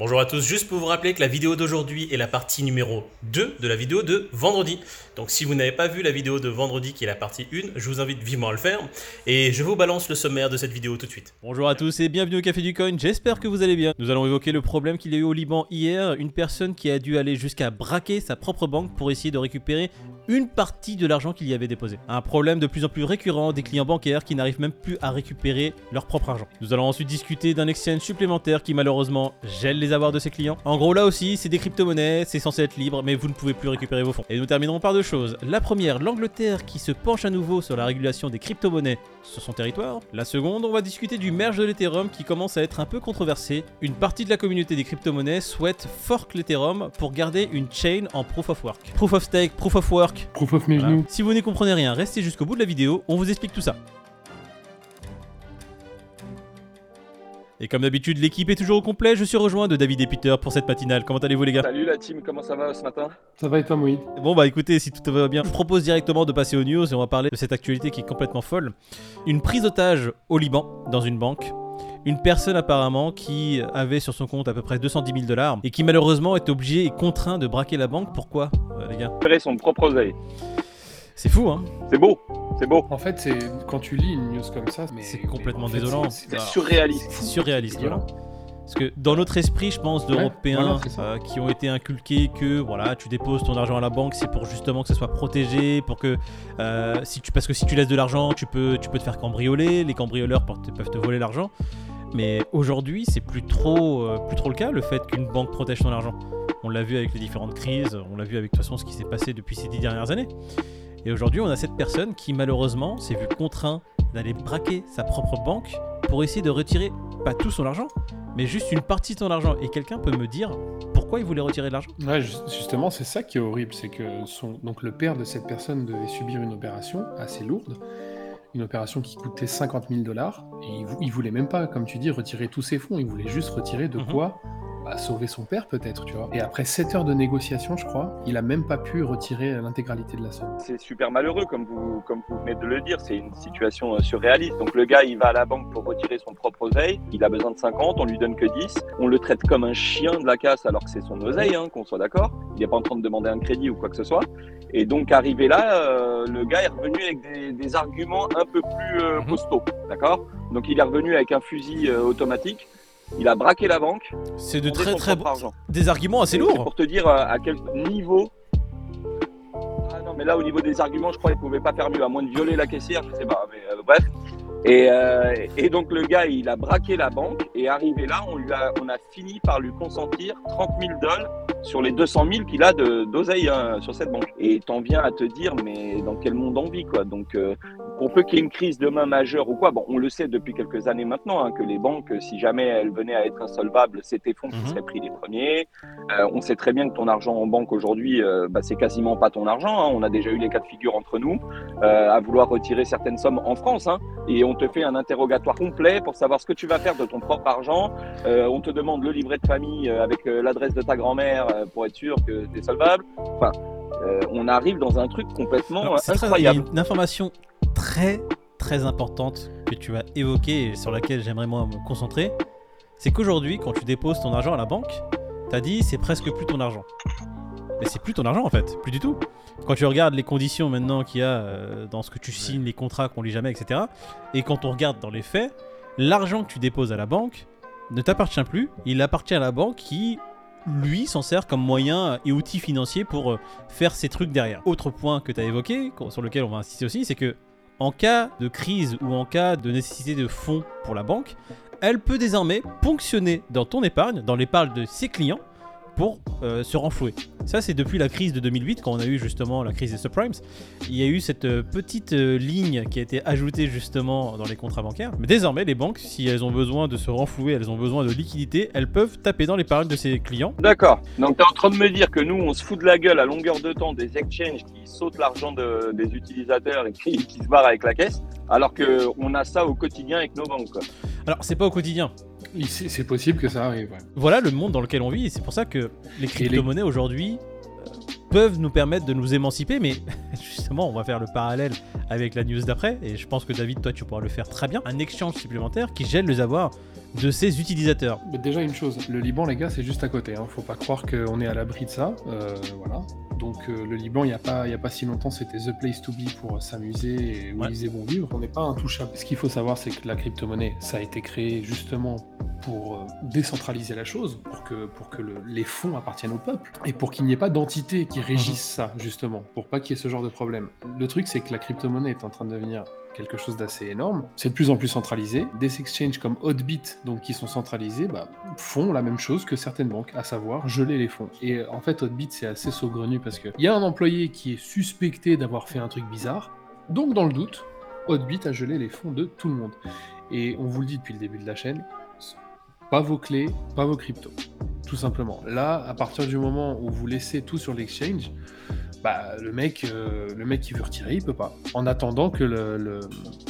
Bonjour à tous, juste pour vous rappeler que la vidéo d'aujourd'hui est la partie numéro 2 de la vidéo de vendredi. Donc si vous n'avez pas vu la vidéo de vendredi qui est la partie 1, je vous invite vivement à le faire. Et je vous balance le sommaire de cette vidéo tout de suite. Bonjour à tous et bienvenue au Café du Coin, j'espère que vous allez bien. Nous allons évoquer le problème qu'il y a eu au Liban hier, une personne qui a dû aller jusqu'à braquer sa propre banque pour essayer de récupérer une partie de l'argent qu'il y avait déposé. Un problème de plus en plus récurrent des clients bancaires qui n'arrivent même plus à récupérer leur propre argent. Nous allons ensuite discuter d'un exchange supplémentaire qui malheureusement gèle les avoirs de ses clients. En gros là aussi c'est des crypto-monnaies, c'est censé être libre mais vous ne pouvez plus récupérer vos fonds. Et nous terminerons par deux choses. La première, l'Angleterre qui se penche à nouveau sur la régulation des crypto-monnaies sur son territoire. La seconde, on va discuter du merge de l'Ethereum qui commence à être un peu controversé. Une partie de la communauté des crypto-monnaies souhaite fork l'Ethereum pour garder une chain en proof of work. Proof of stake, proof of work, Proof of mes voilà. genoux. Si vous n'y comprenez rien, restez jusqu'au bout de la vidéo, on vous explique tout ça. Et comme d'habitude, l'équipe est toujours au complet, je suis rejoint de David et Peter pour cette matinale. Comment allez-vous les gars? Salut la team, comment ça va ce matin? Ça va et toi, Moïd Bon bah écoutez, si tout va bien, je vous propose directement de passer aux news et on va parler de cette actualité qui est complètement folle. Une prise d'otage au Liban, dans une banque. Une personne apparemment qui avait sur son compte à peu près 210 000 dollars et qui malheureusement est obligé et contraint de braquer la banque. Pourquoi euh, les gars? Faire son propre oseille. C'est fou hein C'est beau, c'est beau. En fait, c'est quand tu lis une news comme ça, mais C'est complètement mais désolant. c'est- surréaliste. C'est surréaliste. violent. Parce que dans notre esprit, je pense, d'Européens voilà, euh, qui ont été inculqués que voilà, tu déposes ton argent à la banque, c'est pour justement que ça soit protégé, pour que euh, si tu parce que si tu laisses de l'argent, tu peux tu peux te faire cambrioler, les cambrioleurs peuvent te- peuvent te voler l'argent. Mais aujourd'hui, c'est plus trop euh, plus trop le cas le fait qu'une banque protège ton argent. On l'a vu avec les différentes crises, on l'a vu avec de toute façon ce qui s'est passé depuis ces dix dernières années. Et aujourd'hui, on a cette personne qui malheureusement s'est vu contraint d'aller braquer sa propre banque pour essayer de retirer pas tout son argent, mais juste une partie de ton argent. Et quelqu'un peut me dire pourquoi il voulait retirer de l'argent? Ouais, ju- justement, c'est ça qui est horrible, c'est que son... donc le père de cette personne devait subir une opération assez lourde, une opération qui coûtait 50 000 dollars, et il, vou- il voulait même pas, comme tu dis, retirer tous ses fonds, il voulait juste retirer de Mhm. quoi bah, sauver son père peut-être, tu vois. Et après 7 heures de négociation, je crois, il a même pas pu retirer l'intégralité de la somme. C'est super malheureux comme vous, comme vous venez de le dire. C'est une situation euh, surréaliste. Donc le gars, il va à la banque pour retirer son propre oseille. Il a besoin de 50, on lui donne que 10. On le traite comme un chien de la casse alors que c'est son oseille, hein, qu'on soit d'accord. Il n'est pas en train de demander un crédit ou quoi que ce soit. Et donc arrivé là, euh, le gars est revenu avec des, des arguments un peu plus euh, Mhm. costauds, d'accord? Donc il est revenu avec un fusil euh, automatique. Il a braqué la banque. C'est de très très argent. des arguments assez lourds. pour te dire euh, à quel niveau. Ah non, mais là, au niveau des arguments, je crois qu'il pouvait pas faire mieux, à moins de violer la caissière, je sais pas. Mais euh, bref. Et, euh, et donc, le gars, il a braqué la banque, et arrivé là, on, lui a, on a fini par lui consentir 30 000 dollars sur les 200 000 qu'il a de- d'oseille hein, sur cette banque. Et t'en viens à te dire, mais dans quel monde on vit, quoi. Donc, euh, pour peu qu'il y ait une crise demain majeure ou quoi, bon, on le sait depuis quelques années maintenant, hein, que les banques, si jamais elles venaient à être insolvables, c'est tes fonds qui Mhm. seraient pris les premiers. Euh, on sait très bien que ton argent en banque aujourd'hui, euh, bah, c'est quasiment pas ton argent. hein. On a déjà eu les cas de figure entre nous euh, à vouloir retirer certaines sommes en France. hein. et on te fait un interrogatoire complet pour savoir ce que tu vas faire de ton propre argent. Euh, on te demande le livret de famille avec l'adresse de ta grand-mère pour être sûr que tu es solvable. Enfin, euh, on arrive dans un truc complètement Alors, euh, c'est très- il y a incroyable. une information très très importante que tu vas évoquer et sur laquelle j'aimerais moi me concentrer. C'est qu'aujourd'hui, quand tu déposes ton argent à la banque, t'as dit c'est presque plus ton argent. Mais c'est plus ton argent en fait, plus du tout. Quand tu regardes les conditions maintenant qu'il y a euh, dans ce que tu signes, les contrats qu'on lit jamais, etc. Et quand on regarde dans les faits, l'argent que tu déposes à la banque ne t'appartient plus, il appartient à la banque qui, lui, s'en sert comme moyen et outil financier pour euh, faire ces trucs derrière. Autre point que tu as évoqué, sur lequel on va insister aussi, c'est que en cas de crise ou en cas de nécessité de fonds pour la banque, elle peut désormais ponctionner dans ton épargne, dans l'épargne de ses clients, pour euh, se renflouer. Ça, c'est depuis la crise de 2008, quand on a eu justement la crise des subprimes. Il y a eu cette euh, petite euh, ligne qui a été ajoutée justement dans les contrats bancaires. Mais désormais, les banques, si elles ont besoin de se renflouer, elles ont besoin de liquidité, elles peuvent taper dans l'épargne de ses clients. D'accord. Donc tu es en train de me dire que nous, on se fout de la gueule à longueur de temps des exchanges qui sautent l'argent de- des utilisateurs et qui, qui se barrent avec la caisse, alors qu'on a ça au quotidien avec nos banques. quoi. Alors, c'est pas au quotidien. C'est possible que ça arrive, ouais. Voilà le monde dans lequel on vit, et c'est pour ça que les crypto-monnaies aujourd'hui euh, peuvent nous permettre de nous émanciper, mais justement, on va faire le parallèle avec la news d'après, et je pense que David, toi, tu pourras le faire très bien. Un exchange supplémentaire qui gèle les avoirs de ses utilisateurs. Mais déjà une chose, le Liban, les gars, c'est juste à côté. Hein. Faut pas croire qu'on est à l'abri de ça. Euh, voilà. Donc euh, le Liban, il n'y a, pas- y a pas si longtemps, c'était the place to be pour s'amuser et où Ouais. ils faisaient bon vivre. On n'est pas intouchable. Ce qu'il faut savoir, c'est que la crypto-monnaie, ça a été créé justement pour euh, décentraliser la chose, pour que, pour que le- les fonds appartiennent au peuple, et pour qu'il n'y ait pas d'entité qui régisse ça, justement, pour pas qu'il y ait ce genre de problème. Le truc, c'est que la crypto-monnaie est en train de devenir quelque chose d'assez énorme. C'est de plus en plus centralisé. Des exchanges comme Hotbit, donc qui sont centralisés, bah, font la même chose que certaines banques, à savoir geler les fonds. Et euh, en fait, Hotbit, c'est assez saugrenu parce qu'il y a un employé qui est suspecté d'avoir fait un truc bizarre. Donc, dans le doute, Hotbit a gelé les fonds de tout le monde. Et on vous le dit depuis le début de la chaîne, pas vos clés, pas vos cryptos. Tout simplement. Là, à partir du moment où vous laissez tout sur l'exchange, bah, le mec, euh, le mec qui veut retirer, il peut pas. En attendant que le- le-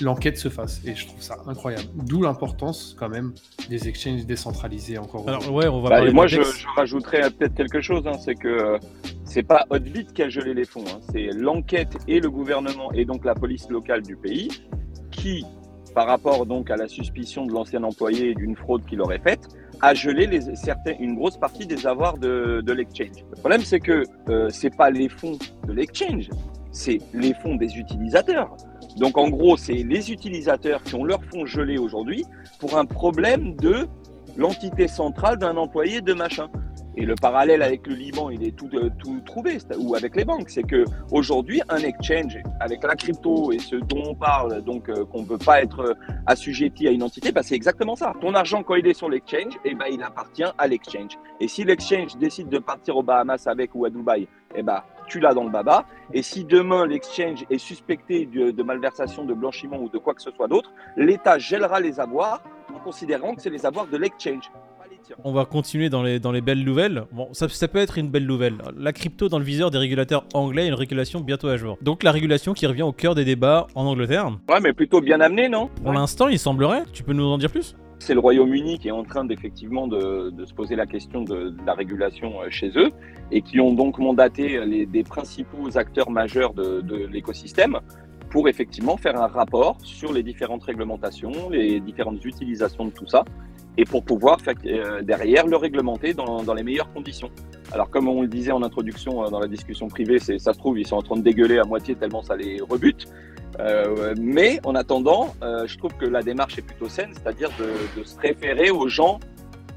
l'enquête se fasse. Et je trouve ça incroyable. D'où l'importance, quand même, des exchanges décentralisés encore. Alors ouais, on va Bah, moi, je, je rajouterais peut-être quelque chose, hein, c'est que euh, c'est pas Hotbit qui a gelé les fonds, hein, c'est l'enquête et le gouvernement et donc la police locale du pays qui, par rapport donc à la suspicion de l'ancien employé et d'une fraude qu'il aurait faite, les, certains, une grosse partie des avoirs de, de l'exchange. Le problème, c'est que euh, c'est pas les fonds de l'exchange, c'est les fonds des utilisateurs. Donc en gros, c'est les utilisateurs qui ont leurs fonds gelés aujourd'hui pour un problème de l'entité centrale d'un employé de machin. Et le parallèle avec le Liban, il est tout, euh, tout trouvé, ou avec les banques, c'est que aujourd'hui un exchange avec la crypto et ce dont on parle, donc euh, qu'on ne peut pas être euh, assujetti à une entité, bah, c'est exactement ça. Ton argent quand il est sur l'exchange, et ben il appartient à l'exchange. Et si l'exchange décide de partir aux Bahamas avec ou à Dubaï, et ben tu l'as dans le baba. Et si demain l'exchange est suspecté de, de malversation, de blanchiment ou de quoi que ce soit d'autre, l'État gèlera les avoirs en considérant que c'est les avoirs de l'exchange. On va continuer dans les, dans les belles nouvelles. Bon, ça, ça peut être une belle nouvelle. La crypto dans le viseur des régulateurs anglais et une régulation bientôt à jour. Donc la régulation qui revient au cœur des débats en Angleterre. Ouais, mais plutôt bien amené, non? Pour l'instant, il semblerait. Tu peux nous en dire plus? C'est le Royaume-Uni qui est en train d'effectivement de, de se poser la question de, de la régulation euh, chez eux et qui ont donc mandaté les, des principaux acteurs majeurs de, de l'écosystème pour effectivement faire un rapport sur les différentes réglementations, les différentes utilisations de tout ça et pour pouvoir euh, derrière le réglementer dans, dans les meilleures conditions. Alors comme on le disait en introduction euh, dans la discussion privée, ça se trouve ils sont en train de dégueuler à moitié tellement ça les rebute. Euh, mais en attendant, euh, je trouve que la démarche est plutôt saine, c'est-à-dire de, de se référer aux gens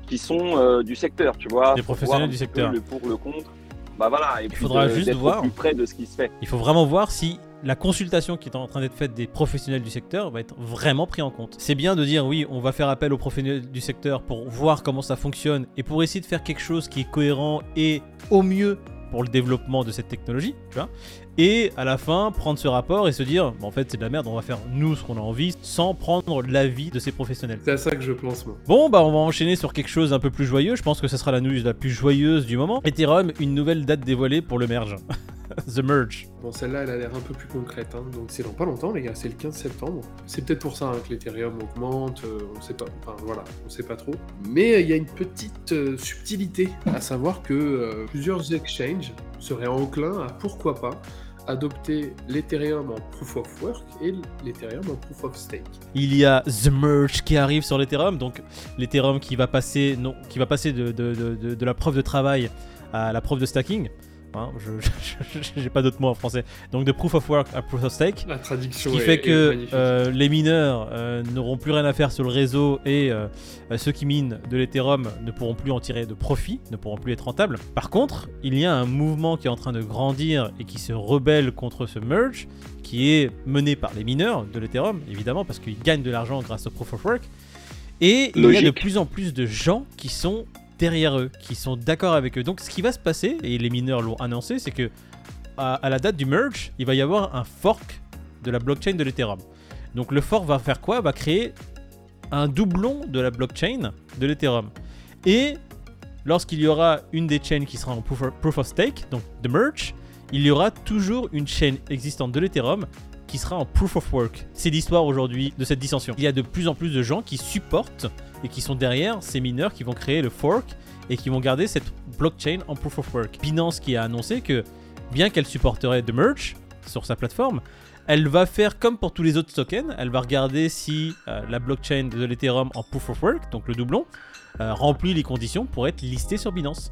qui sont du secteur, tu vois, pour professionnels du secteur. Le pour, le contre. Bah voilà, et puis faudra juste voir. plus près de ce qui se fait. Il faut vraiment voir si la consultation qui est en train d'être faite des professionnels du secteur va être vraiment pris en compte. C'est bien de dire oui, on va faire appel aux professionnels du secteur pour voir comment ça fonctionne et pour essayer de faire quelque chose qui est cohérent et au mieux pour le développement de cette technologie, tu vois. Et à la fin, prendre ce rapport et se dire, Bah, en fait, c'est de la merde, on va faire nous ce qu'on a envie sans prendre l'avis de ces professionnels. C'est à ça que je pense, moi. Bon, bah on va enchaîner sur quelque chose un peu plus joyeux. Je pense que ce sera la news la plus joyeuse du moment. Ethereum, une nouvelle date dévoilée pour le merge. The merge. Bon, celle-là, elle a l'air un peu plus concrète, hein. donc c'est dans pas longtemps, les gars, c'est le 15 septembre. C'est peut-être pour ça hein, que l'Ethereum augmente, euh, on sait pas, enfin voilà, on sait pas trop. Mais euh, il y a une petite euh, subtilité, à savoir que euh, plusieurs exchanges seraient enclins à, pourquoi pas, adopter l'Ethereum en Proof of Work et l'Ethereum en Proof of Stake. Il y a The Merge qui arrive sur l'Ethereum, donc l'Ethereum qui va passer, non, qui va passer de, de- de- de- de la preuve de travail à la preuve de stacking. Hein, je j'ai pas d'autres mots en français. Donc de proof of work à proof of stake. La traduction Ce qui est- fait que euh, les mineurs euh, n'auront plus rien à faire sur le réseau et euh, ceux qui minent de l'Ethereum ne pourront plus en tirer de profit, ne pourront plus être rentables. Par contre, il y a un mouvement qui est en train de grandir et qui se rebelle contre ce merge, qui est mené par les mineurs de l'Ethereum, évidemment, parce qu'ils gagnent de l'argent grâce au proof of work. Et il y a de plus en plus de gens qui sont derrière eux, qui sont d'accord avec eux. Donc ce qui va se passer, et les mineurs l'ont annoncé, c'est que à, la date du merge, il va y avoir un fork de la blockchain de l'Ethereum. Donc le fork va faire quoi? Va créer un doublon de la blockchain de l'Ethereum. Et lorsqu'il y aura une des chains qui sera en proof of, proof of stake, donc the merge, il y aura toujours une chaîne existante de l'Ethereum qui sera en proof of work. C'est l'histoire aujourd'hui de cette dissension. Il y a de plus en plus de gens qui supportent et qui sont derrière ces mineurs qui vont créer le fork et qui vont garder cette blockchain en proof of work. Binance qui a annoncé que bien qu'elle supporterait The Merge sur sa plateforme, Elle va faire comme pour tous les autres tokens, elle va regarder si euh, la blockchain de l'Ethereum en Proof of Work, donc le doublon, euh, remplit les conditions pour être listé sur Binance.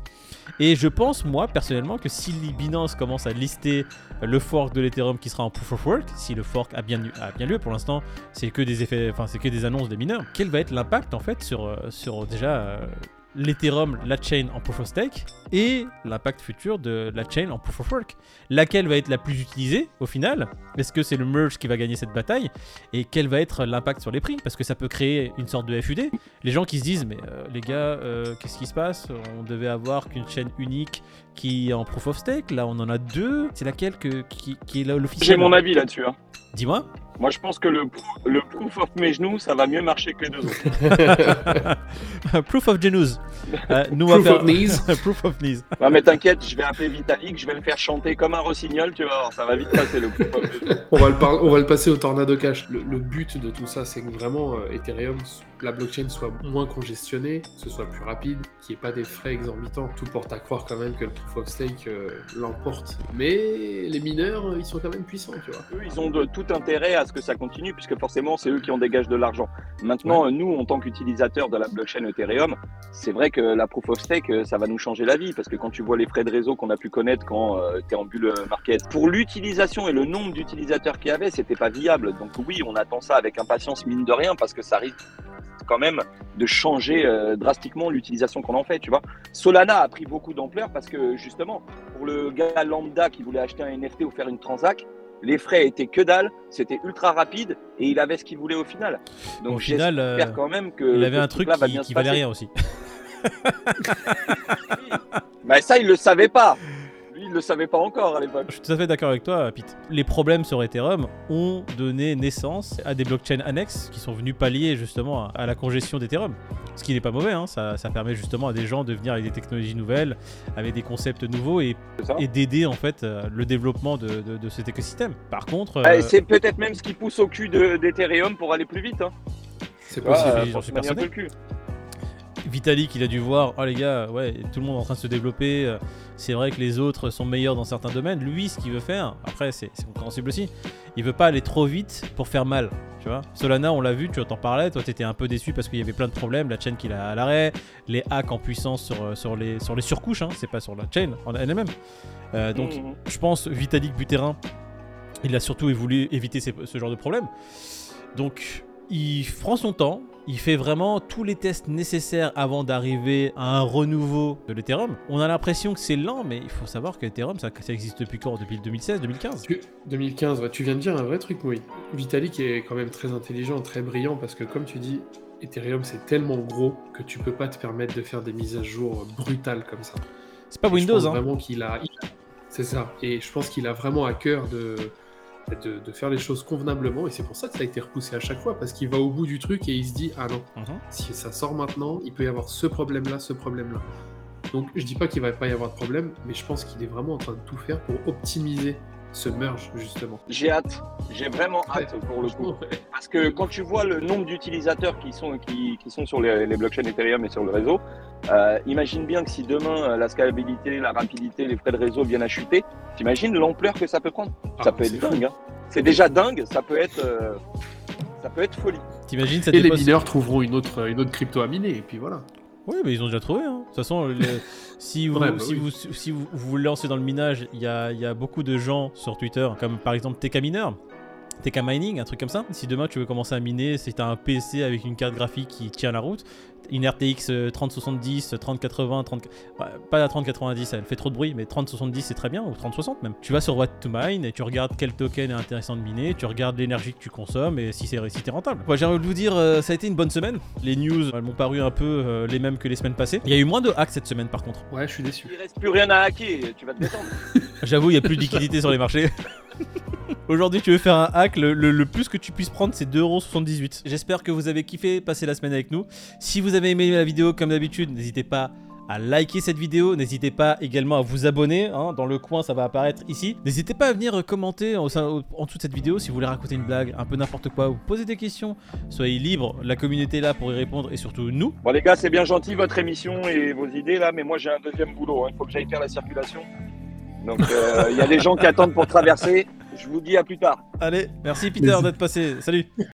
Et je pense, moi, personnellement, que si Binance commence à lister le fork de l'Ethereum qui sera en Proof of Work, si le fork a bien, lieu, pour l'instant, c'est que des annonces des mineurs, quel va être l'impact, en fait, sur, euh, déjà l'Ethereum, la chain en Proof of Stake, et l'impact futur de la chain en Proof of Work. Laquelle va être la plus utilisée au final? Est-ce que c'est le merge qui va gagner cette bataille? Et quel va être l'impact sur les prix Parce que ça peut créer une sorte de FUD. Les gens qui se disent, mais euh, les gars, euh, qu'est-ce qui se passe? On devait avoir qu'une chaîne unique qui est en Proof of Stake. Là, on en a deux. C'est laquelle que, qui, qui est là l'officiel? J'ai mon avis là-dessus. hein. Dis-moi. Moi, je pense que le, le proof of mes genoux, ça va mieux marcher que les deux autres. Proof of Genus. Euh, nous, on Proof va faire... of knees. Proof of knees. Mais t'inquiète, je vais appeler Vitalik, je vais le faire chanter comme un rossignol, tu vas voir, ça va vite passer le proof of mes genoux. On va, le par- on va le passer au Tornado Cash. Le, le but de tout ça, c'est que vraiment euh, Ethereum, la blockchain soit moins congestionnée, que ce soit plus rapide, qu'il n'y ait pas des frais exorbitants. Tout porte à croire quand même que le Proof of Stake euh, l'emporte. Mais les mineurs, euh, ils sont quand même puissants, tu vois. Eux, ils ont de tout intérêt à ce que ça continue, puisque forcément, c'est eux qui en dégagent de l'argent. Maintenant, nous, en tant qu'utilisateurs de la blockchain Ethereum, c'est vrai que la proof of stake, euh, ça va nous changer la vie, parce que quand tu vois les frais de réseau qu'on a pu connaître quand tu es en bulle market, pour l'utilisation et le nombre d'utilisateurs qu'il y avait, c'était pas viable. Donc oui, on attend ça avec impatience, mine de rien, parce que ça risque quand même de changer euh, drastiquement l'utilisation qu'on en fait, tu vois. Solana a pris beaucoup d'ampleur parce que justement, pour le gars lambda qui voulait acheter un NFT ou faire une transac, les frais étaient que dalle, c'était ultra rapide et il avait ce qu'il voulait au final. Donc Au final, euh, quand même que Il avait un truc va qui, valait rien aussi. Mais ça, il le savait pas. Le savait pas encore à l'époque. Je suis tout à fait d'accord avec toi, Pete. Les problèmes sur Ethereum ont donné naissance à des blockchains annexes qui sont venus pallier justement à, la congestion d'Ethereum. Ce qui n'est pas mauvais, hein. ça, ça permet justement à des gens de venir avec des technologies nouvelles, avec des concepts nouveaux et, d'aider en fait euh, le développement de, de- de cet écosystème. Par contre, Ouais, euh, C'est peut-être même ce qui pousse au cul de- d'Ethereum pour aller plus vite. Hein. C'est possible. j'en euh, suis persuadé. Vitalik, il a dû voir, oh les gars, ouais, tout le monde est en train de se développer. euh, C'est vrai que les autres sont meilleurs dans certains domaines. Lui, ce qu'il veut faire, après, c'est compréhensible aussi. Il veut pas aller trop vite pour faire mal. Tu vois, Solana, on l'a vu, tu t'en parlais. Toi, t'étais un peu déçu parce qu'il y avait plein de problèmes. La chaîne qu'il a à l'arrêt, les hacks en puissance sur, euh, sur, les, sur les surcouches, hein, c'est pas sur la chaîne en elle-même. Euh, donc, Mhm. je pense Vitalik Buterin, il a surtout voulu éviter ces- ce genre de problème. Donc, il prend son temps, il fait vraiment tous les tests nécessaires avant d'arriver à un renouveau de l'Ethereum. On a l'impression que c'est lent, mais il faut savoir que l'Ethereum, ça, ça existe depuis quand? Depuis 2016, 2015 Tu- 2015, ouais, tu viens de dire un vrai truc, oui. Vitalik est quand même très intelligent, très brillant, parce que comme tu dis, Ethereum c'est tellement gros que tu peux pas te permettre de faire des mises à jour brutales comme ça. C'est pas Et je Windows, pense hein. vraiment qu'il a. C'est ça. Et je pense qu'il a vraiment à cœur de... de, de faire les choses convenablement. Et c'est pour ça que ça a été repoussé à chaque fois, parce qu'il va au bout du truc et il se dit Ah non, Mhm. si ça sort maintenant, il peut y avoir ce problème-là, ce problème-là. Donc je dis pas qu'il va pas y avoir de problème, mais je pense qu'il est vraiment en train de tout faire pour optimiser ce merge, justement. J'ai hâte. J'ai vraiment hâte pour le coup. Ouais. Parce que quand tu vois le nombre d'utilisateurs qui sont, qui, qui sont sur les, les blockchains Ethereum et sur le réseau, euh, imagine bien que si demain euh, la scalabilité, la rapidité, les frais de réseau viennent à chuter, t'imagines l'ampleur que ça peut prendre Ça Ah, peut c'est être fou. dingue. hein. C'est déjà dingue, ça peut être, euh, ça peut être folie. T'imagines ça Et les mineurs trouveront une autre, une autre crypto à miner, et puis voilà. Oui, mais ils ont déjà trouvé. hein. De toute façon, le- si, vous, Ouais, bah si, oui. vous, si vous vous vous lancez dans le minage, il y a, il y a beaucoup de gens sur Twitter, comme par exemple TK Miner, TK Mining, un truc comme ça. Si demain tu veux commencer à miner, si tu as un PC avec une carte graphique qui tient la route, une RTX euh, 3070, 3080, 30... ouais, pas la 3090, elle fait trop de bruit, mais 3070 c'est très bien, ou 3060 même. Tu vas sur What to Mine et tu regardes quel token est intéressant de miner, tu regardes l'énergie que tu consommes et si c'est si t'es rentable. J'ai envie de vous dire, euh, ça a été une bonne semaine. Les news, elles m'ont paru un peu euh, les mêmes que les semaines passées. Il y a eu moins de hacks cette semaine par contre. Ouais, je suis déçu. Il reste plus rien à hacker, tu vas te détendre. J'avoue, il n'y a plus de liquidité sur les marchés. Aujourd'hui, tu veux faire un hack, le, le- le plus que tu puisses prendre, c'est 2,78€. J'espère que vous avez kiffé passer la semaine avec nous. Si vous avez aimé la vidéo, comme d'habitude, n'hésitez pas à liker cette vidéo. N'hésitez pas également à vous abonner. hein, dans le coin, ça va apparaître ici. N'hésitez pas à venir commenter au sein- au- en dessous de cette vidéo si vous voulez raconter une blague, un peu n'importe quoi, ou poser des questions. Soyez libres, la communauté est là pour y répondre et surtout nous. Bon les gars, c'est bien gentil votre émission et vos idées là, mais moi j'ai un deuxième boulot. hein. Il faut que j'aille faire la circulation. Donc euh, il y a des gens qui attendent pour traverser. Je vous dis à plus tard. Allez, merci Peter d'être passé. Salut.